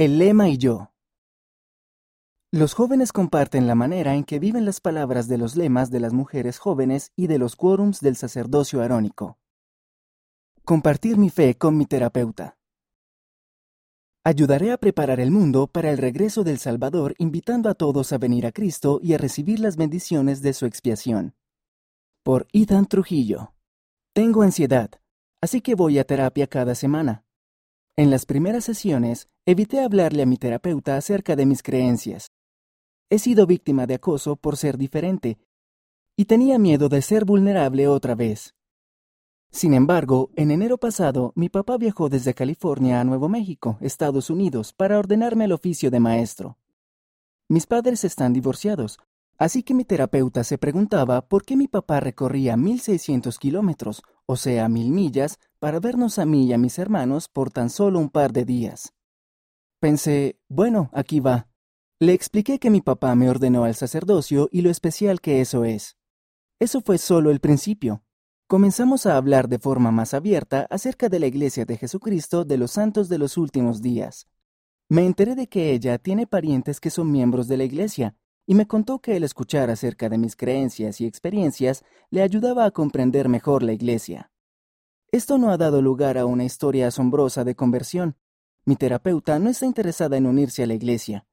El lema y yo. Los jóvenes comparten la manera en que viven las palabras de los lemas de las mujeres jóvenes y de los quórums del sacerdocio arónico. Compartir mi fe con mi terapeuta. Ayudaré a preparar el mundo para el regreso del Salvador invitando a todos a venir a Cristo y a recibir las bendiciones de su expiación. Por Ethan Trujillo. Tengo ansiedad, así que voy a terapia cada semana. En las primeras sesiones, evité hablarle a mi terapeuta acerca de mis creencias. He sido víctima de acoso por ser diferente, y tenía miedo de ser vulnerable otra vez. Sin embargo, en enero pasado, mi papá viajó desde California a Nuevo México, Estados Unidos, para ordenarme el oficio de maestro. Mis padres están divorciados, así que mi terapeuta se preguntaba por qué mi papá recorría 1.600 kilómetros, o sea, mil millas, para vernos a mí y a mis hermanos por tan solo un par de días. Pensé, bueno, aquí va. Le expliqué que mi papá me ordenó al sacerdocio y lo especial que eso es. Eso fue solo el principio. Comenzamos a hablar de forma más abierta acerca de la Iglesia de Jesucristo de los Santos de los Últimos Días. Me enteré de que ella tiene parientes que son miembros de la Iglesia, y me contó que el escuchar acerca de mis creencias y experiencias le ayudaba a comprender mejor la Iglesia. Esto no ha dado lugar a una historia asombrosa de conversión. Mi terapeuta no está interesada en unirse a la Iglesia.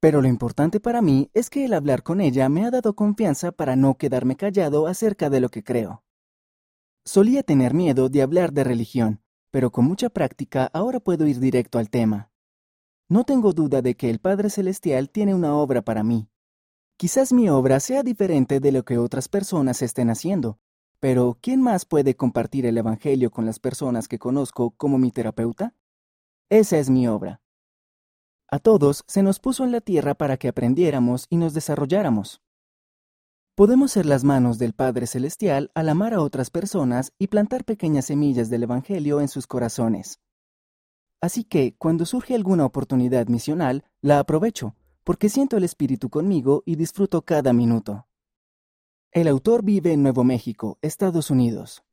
Pero lo importante para mí es que el hablar con ella me ha dado confianza para no quedarme callado acerca de lo que creo. Solía tener miedo de hablar de religión, pero con mucha práctica ahora puedo ir directo al tema. No tengo duda de que el Padre Celestial tiene una obra para mí. Quizás mi obra sea diferente de lo que otras personas estén haciendo, pero ¿quién más puede compartir el Evangelio con las personas que conozco como mi terapeuta? Esa es mi obra. A todos se nos puso en la tierra para que aprendiéramos y nos desarrolláramos. Podemos ser las manos del Padre Celestial al amar a otras personas y plantar pequeñas semillas del Evangelio en sus corazones. Así que, cuando surge alguna oportunidad misional, la aprovecho, porque siento el Espíritu conmigo y disfruto cada minuto. El autor vive en Nuevo México, Estados Unidos.